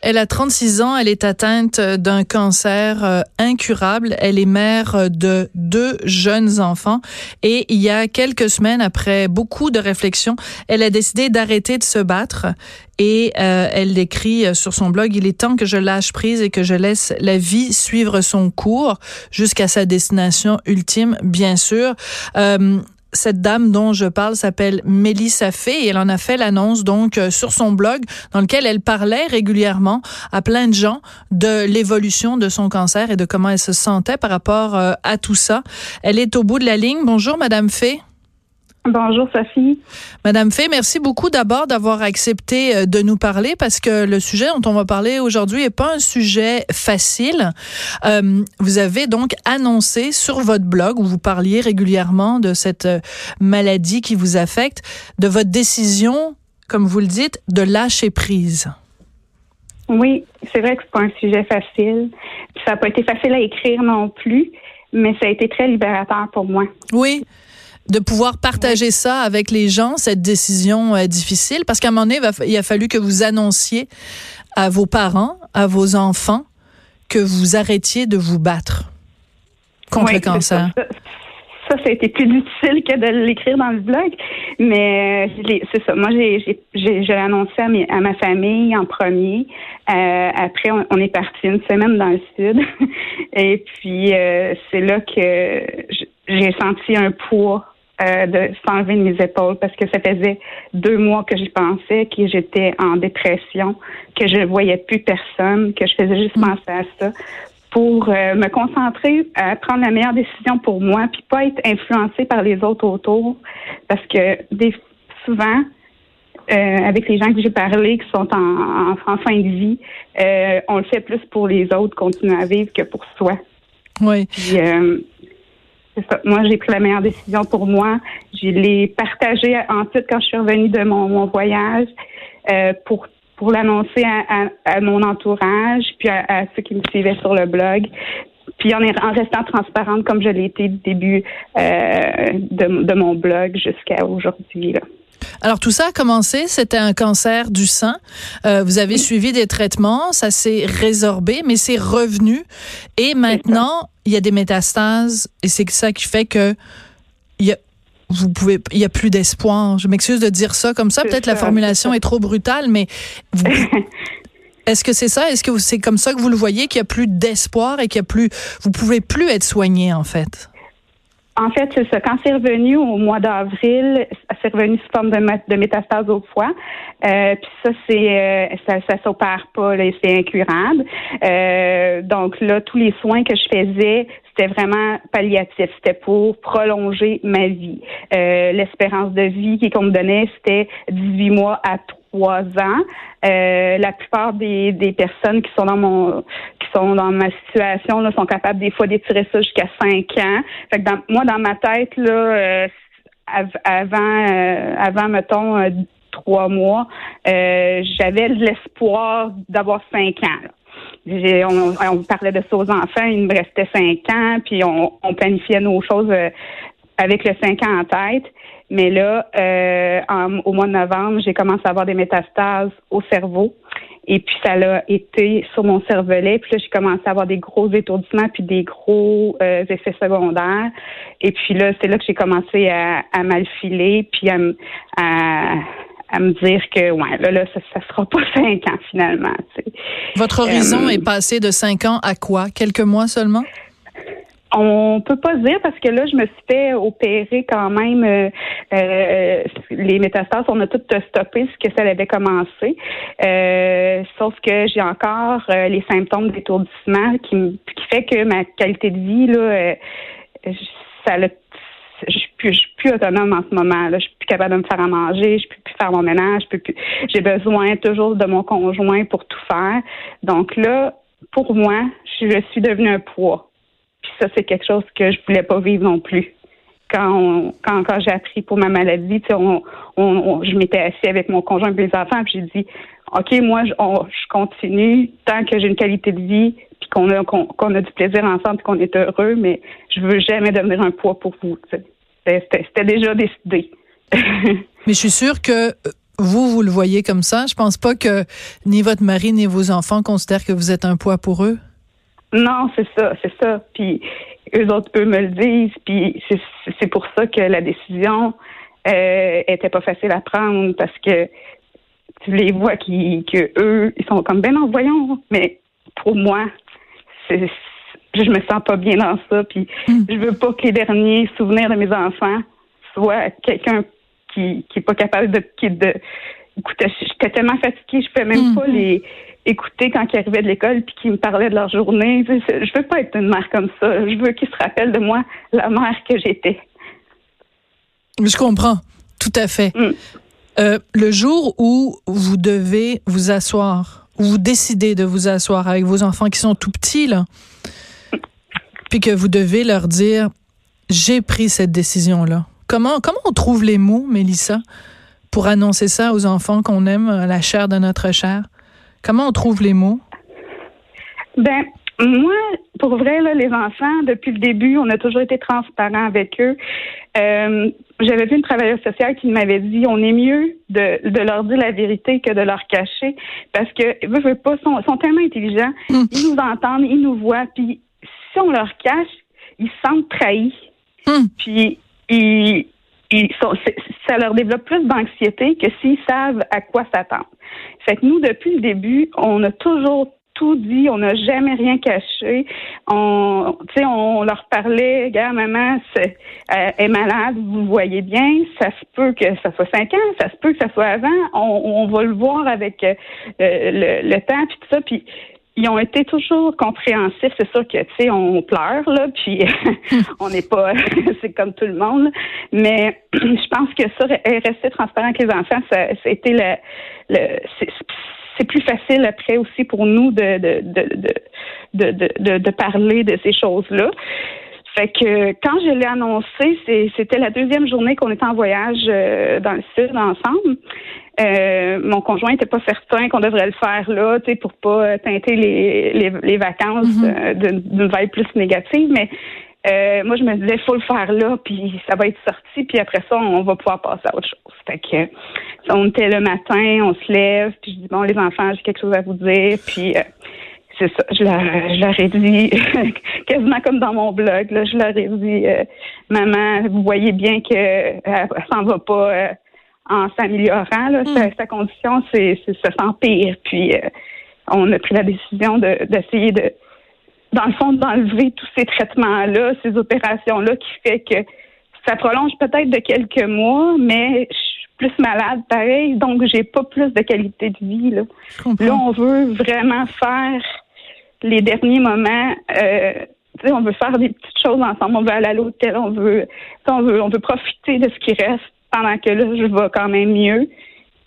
Elle a 36 ans, elle est atteinte d'un cancer euh, incurable. Elle est mère de deux jeunes enfants. Et il y a quelques semaines, après beaucoup de réflexions, elle a décidé d'arrêter de se battre. Et euh, elle écrit sur son blog il est temps que je lâche prise et que je laisse la vie suivre son cours jusqu'à sa destination ultime bien sûr euh, cette dame dont je parle s'appelle Mélissa Fay et elle en a fait l'annonce donc euh, sur son blog dans lequel elle parlait régulièrement à plein de gens de l'évolution de son cancer et de comment elle se sentait par rapport euh, à tout ça. Elle est au bout de la ligne. Bonjour Madame Fay. Bonjour Sophie. Madame Fay, merci beaucoup d'abord d'avoir accepté euh, de nous parler parce que le sujet dont on va parler aujourd'hui n'est pas un sujet facile. Euh, vous avez donc annoncé sur votre blog où vous parliez régulièrement de cette euh, maladie qui vous affecte, de votre décision, comme vous le dites, de lâcher prise. Oui, c'est vrai que c'est pas un sujet facile. Ça n'a pas été facile à écrire non plus, mais ça a été très libérateur pour moi. Oui de pouvoir partager ça avec les gens, cette décision euh, difficile, parce qu'à un moment donné, il a fallu que vous annonciez à vos parents, à vos enfants, que vous arrêtiez de vous battre contre le cancer. Ça. ça. a été plus difficile que de l'écrire dans le blog, mais euh, c'est ça. Moi, j'ai, j'ai, annoncé à, à, ma famille en premier. Euh, après, on, est parti une semaine dans le sud, et puis euh, c'est là que j'ai senti un poids euh, de s'enlever de mes épaules parce que ça faisait deux mois que j'y pensais, que j'étais en dépression, que je voyais plus personne, que je faisais juste mm. penser à ça pour euh, me concentrer à prendre la meilleure décision pour moi puis pas être influencée par les autres autour parce que des, souvent euh, avec les gens que j'ai parlé qui sont en, en, fin de vie, on le fait plus pour les autres continuer à vivre que pour soi. Oui. Moi, j'ai pris la meilleure décision pour moi. Je l'ai partagé ensuite quand je suis revenue de mon, voyage euh, pour pour l'annoncer à, mon entourage, puis à, ceux qui me suivaient sur le blog. Puis en, en restant transparente comme je l'ai été du début euh, de, de, mon blog jusqu'à aujourd'hui. Alors tout ça a commencé, c'était un cancer du sein. Euh, vous avez suivi des traitements, ça s'est résorbé, mais c'est revenu. Et maintenant, il y a des métastases, et c'est ça qui fait que il y a, vous pouvez, il y a plus d'espoir. Je m'excuse de dire ça comme ça. Peut-être la formulation est, trop brutale, mais Est-ce que c'est ça? Est-ce que c'est comme ça que vous le voyez, qu'il y a plus d'espoir et qu'il y a plus, vous pouvez plus être soigné, en fait? En fait, c'est ça. Quand c'est revenu au mois d'avril, c'est revenu sous forme de, de métastase au foie. Euh, puis ça, c'est euh, ça, ça s'opère pas, c'est incurable. Euh, donc là, tous les soins que je faisais, c'était vraiment palliatif. C'était pour prolonger ma vie. Euh, l'espérance de vie qu'on me donnait, c'était 18 mois à trois ans. Euh, la plupart des, des personnes qui sont dans mon qui sont dans ma situation là, sont capables des fois d'étirer ça jusqu'à cinq ans. Fait que dans, moi, dans ma tête, là, euh, avant euh, avant, mettons, trois mois, j'avais l'espoir d'avoir cinq ans. On, on, parlait de ça aux enfants, il me restait cinq ans, puis on, on planifiait nos choses avec le cinq ans en tête. Mais là, euh, au mois de novembre, j'ai commencé à avoir des métastases au cerveau. Et puis ça l'a été sur mon cervelet. Puis là, j'ai commencé à avoir des gros étourdissements puis des gros euh, effets secondaires. Et puis là, c'est là que j'ai commencé à, à filer puis à, à, me dire que ouais, là, là ça, ça sera pas cinq ans finalement. Votre horizon euh, est passé de cinq ans à quoi? Quelques mois seulement? On peut pas dire parce que là, je me suis fait opérer quand même euh, euh les métastases. On a tout stoppé ce que ça avait commencé. Euh, sauf que j'ai encore euh, les symptômes d'étourdissement qui, qui fait que ma qualité de vie là, ça je suis plus, je suis plus autonome en ce moment. Là. Je suis plus capable de me faire à manger, je peux plus faire mon ménage, je peux plus. J'ai besoin toujours de mon conjoint pour tout faire. Donc là, pour moi, je suis devenue un poids. Puis ça, c'est quelque chose que je voulais pas vivre non plus. Quand, quand, quand j'ai appris pour ma maladie, on, on, je m'étais assis avec mon conjoint et les enfants, puis j'ai dit, OK, moi, je, je continue tant que j'ai une qualité de vie, puis qu'on a, qu'on, a du plaisir ensemble, qu'on est heureux, mais je veux jamais devenir un poids pour vous. C'était, c'était déjà décidé. mais je suis sûre que vous, vous le voyez comme ça. Je pense pas que ni votre mari ni vos enfants considèrent que vous êtes un poids pour eux. Non, c'est ça, c'est ça. Puis eux autres, eux me le disent. Puis c'est pour ça que la décision euh, était pas facile à prendre parce que tu les vois qui que eux, ils sont comme ben non, voyons. Mais pour moi, c'est je me sens pas bien dans ça. Puis hmm. je veux pas que les derniers souvenirs de mes enfants soient quelqu'un qui qui est pas capable de qui de écoutez, j'étais tellement fatiguée, je pouvais même pas hmm. les écouter quand ils arrivaient de l'école puis qu'ils me parlaient de leur journée. Je veux pas être une mère comme ça. Je veux qu'ils se rappellent de moi, la mère que j'étais. Je comprends, tout à fait. Hmm. Euh, le jour où vous devez vous asseoir, où vous décidez de vous asseoir avec vos enfants qui sont tout petits, là, puis que vous devez leur dire, j'ai pris cette décision-là. Comment, comment on trouve les mots, Mélissa, pour annoncer ça aux enfants qu'on aime, la chair de notre chair? Comment on trouve les mots? Ben, moi, pour vrai, là, les enfants, depuis le début, on a toujours été transparent avec eux. Euh, j'avais vu une travailleuse sociale qui m'avait dit on est mieux de, de, leur dire la vérité que de leur cacher parce que eux, pas, sont, sont tellement intelligents, hmm. ils nous entendent, ils nous voient, puis si on leur cache, ils se sentent trahis. Hmm. Puis ils, ils ça leur développe plus d'anxiété que s'ils savent à quoi s'attendre. Fait que nous, depuis le début, on a toujours tout dit, on n'a jamais rien caché. On, on leur parlait, regarde, maman c'est, euh, est malade, vous voyez bien, ça se peut que ça soit cinq ans, ça se peut que ça soit avant. On, on va le voir avec euh, le, le, temps puis tout ça. Puis ils ont été toujours compréhensifs. C'est sûr que, tu sais, on pleure, là, puis on n'est pas, c'est comme tout le monde. Mais je pense que ça, rester transparent avec les enfants, ça, ça a été le, le c'est plus facile après aussi pour nous de, de, de, de, de parler de ces choses-là. Fait que quand je l'ai annoncé, c'était la deuxième journée qu'on était en voyage euh, dans le sud ensemble. Euh, mon conjoint n'était pas certain qu'on devrait le faire là, tu sais, pour pas teinter les, les, les vacances mm-hmm. euh, d'une veille plus négative, mais euh, moi, je me disais, faut le faire là, puis ça va être sorti, puis après ça, on va pouvoir passer à autre chose. Fait que, on était le matin, on se lève, puis je dis, bon, les enfants, j'ai quelque chose à vous dire, puis euh, c'est ça, je leur, je leur ai dit, quasiment comme dans mon blog, là, je leur ai dit, euh, maman, vous voyez bien que elle, s'en va pas en s'améliorant, là, hmm. sa, condition, c'est, ça s'empire, puis on a pris la décision de, d'essayer de dans le fond, d'enlever tous ces traitements-là, ces opérations-là, qui fait que ça prolonge peut-être de quelques mois, mais je suis plus malade pareil, donc j'ai pas plus de qualité de vie. Là, là on veut vraiment faire les derniers moments. Euh, on veut faire des petites choses ensemble, on veut aller à l'hôtel, on veut, on veut, on veut profiter de ce qui reste pendant que là, je vais quand même mieux.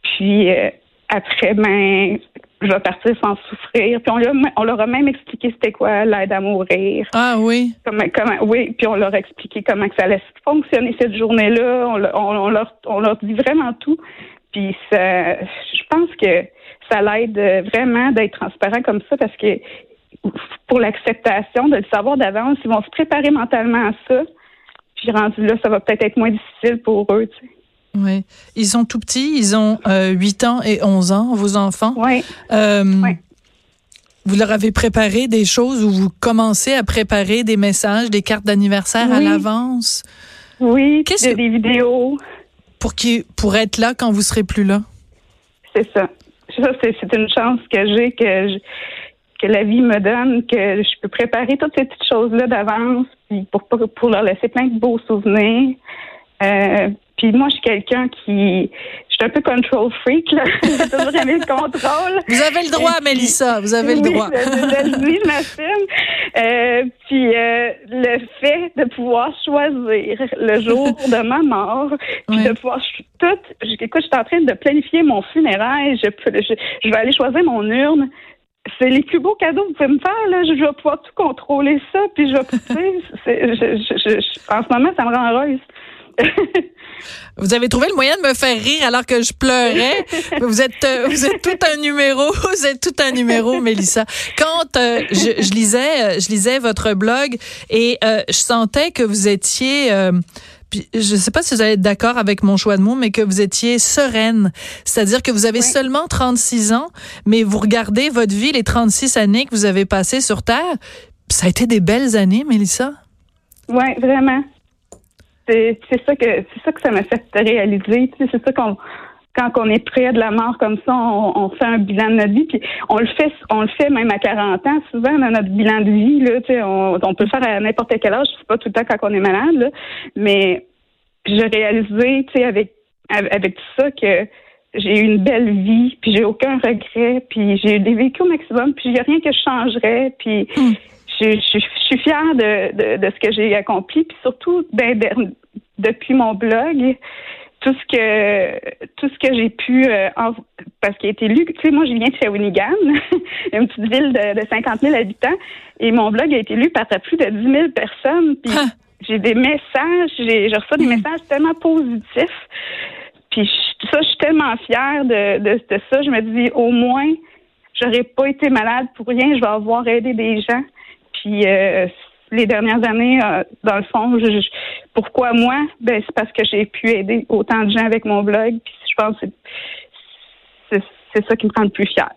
Puis euh, après, ben, je vais partir sans souffrir. Puis on, on leur a même expliqué c'était quoi l'aide à mourir. Ah oui. Comment, comment, oui, puis on leur a expliqué comment que ça allait fonctionner cette journée-là. On, on, leur, on leur dit vraiment tout. Puis ça, je pense que ça l'aide vraiment d'être transparent comme ça parce que pour l'acceptation, de le savoir d'avance, ils vont se préparer mentalement à ça. Puis rendu là, ça va peut-être être moins difficile pour eux. Tu sais. Oui. Ils sont tout petits, ils ont euh, 8 ans et 11 ans, vos enfants. Oui. Euh, Vous leur avez préparé des choses ou vous commencez à préparer des messages, des cartes d'anniversaire à l'avance? Oui, Qu'est-ce des vidéos. Pour, qui, pour être là quand vous serez plus là? C'est ça. Ça, c'est une chance que j'ai, que, que la vie me donne, que je peux préparer toutes ces petites choses-là d'avance pour, pour leur laisser plein de beaux souvenirs. Euh, Puis moi, je suis quelqu'un qui, je suis un peu control freak, là. J'ai toujours aimé le contrôle. Vous avez le droit, Mélissa, vous avez le droit. Je m'assume. Euh, puis euh, le fait de pouvoir choisir le jour de ma mort, puis de pouvoir tout, écoute, je suis en train de planifier mon funérail, je, je, je vais aller choisir mon urne c'est les plus beaux cadeaux que vous pouvez me faire. Là. Je, vais pouvoir tout contrôler ça. Puis je vais, je, en ce moment, ça me rend heureuse. Vous avez trouvé le moyen de me faire rire alors que je pleurais? vous êtes euh, vous êtes tout un numéro, vous êtes tout un numéro, Mélissa. Quand euh, je, je, lisais euh, je lisais votre blog et je sentais que vous étiez je ne sais pas si vous allez être d'accord avec mon choix de mots, mais que vous étiez sereine. C'est-à-dire que vous avez seulement 36 ans, mais vous regardez votre vie, les 36 années que vous avez passées sur Terre. Ça a été des belles années, Mélissa. Oui, vraiment. C'est ça que c'est ça que ça m'a fait réaliser. C'est ça qu'on quand on est près de la mort comme ça, on, fait un bilan de notre vie, puis on le fait, on le fait même à 40 ans, souvent dans notre bilan de vie, là, on, on peut le faire à n'importe quel âge, c'est pas tout le temps quand on est malade, là, mais j'ai réalisé, tu sais, avec, avec tout ça que j'ai eu une belle vie, puis j'ai aucun regret, puis j'ai eu des vécus au maximum, puis il n'y a rien que je changerais, puis hmm. je, suis fière de, de, ce que j'ai accompli, puis surtout ben, depuis mon blog, tout ce que tout ce que j'ai pu euh, parce qu'il a été lu, tu sais, moi je viens de Shawinigan, une petite ville de, de, 50 000 habitants, et mon blog a été lu par plus de 10 000 personnes. Puis j'ai des messages, j'ai je reçois des hmm. messages tellement positifs. Puis ça, je suis tellement fière de, de, ça. Je me dis au moins, j'aurais pas été malade pour rien. Je vais avoir aidé des gens. Puis euh, les dernières années, euh, dans le fond, pourquoi moi? Ben c'est parce que j'ai pu aider autant de gens avec mon blog. Puis je pense que c'est ça qui me rend le plus fière.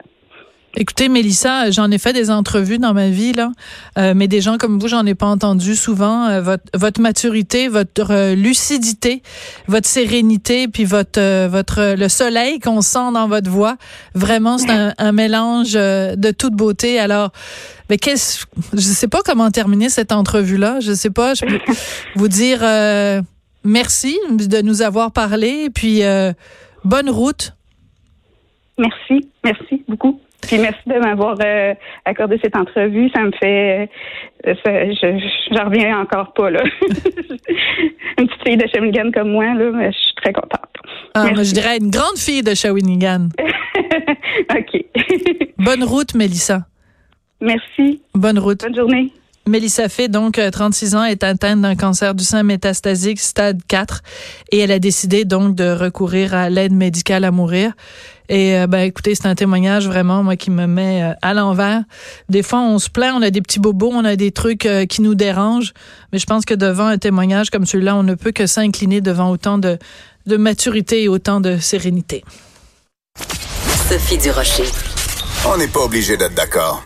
Écoutez, Mélissa, j'en ai fait des entrevues dans ma vie, là, euh, mais des gens comme vous, j'en ai pas entendu souvent. Euh, votre, votre maturité, votre lucidité, votre sérénité, puis votre, votre le soleil qu'on sent dans votre voix, vraiment, c'est un, un, mélange de toute beauté. Alors, mais qu'est-ce, je sais pas comment terminer cette entrevue-là. Je sais pas. Je peux vous dire merci de nous avoir parlé, puis bonne route. Merci, merci beaucoup. Puis merci de m'avoir euh, accordé cette entrevue. Ça me fait, euh, je, j'en reviens encore pas là. une petite fille de Shawinigan comme moi là, mais je suis très contente. Ah, je dirais une grande fille de Shawinigan. ok. Bonne route, Mélissa. Merci. Bonne route. Bonne journée. Mélissa Fay, donc 36 euh, ans, est atteinte d'un cancer du sein métastasique stade 4 et elle a décidé donc de recourir à l'aide médicale à mourir. Et euh, ben écoutez, c'est un témoignage vraiment moi qui me met euh, à l'envers. Des fois, on se plaint, on a des petits bobos, on a des trucs qui nous dérangent, mais je pense que devant un témoignage comme celui-là, on ne peut que s'incliner devant autant de, de maturité et autant de sérénité. Sophie Durocher. On n'est pas obligé d'être d'accord.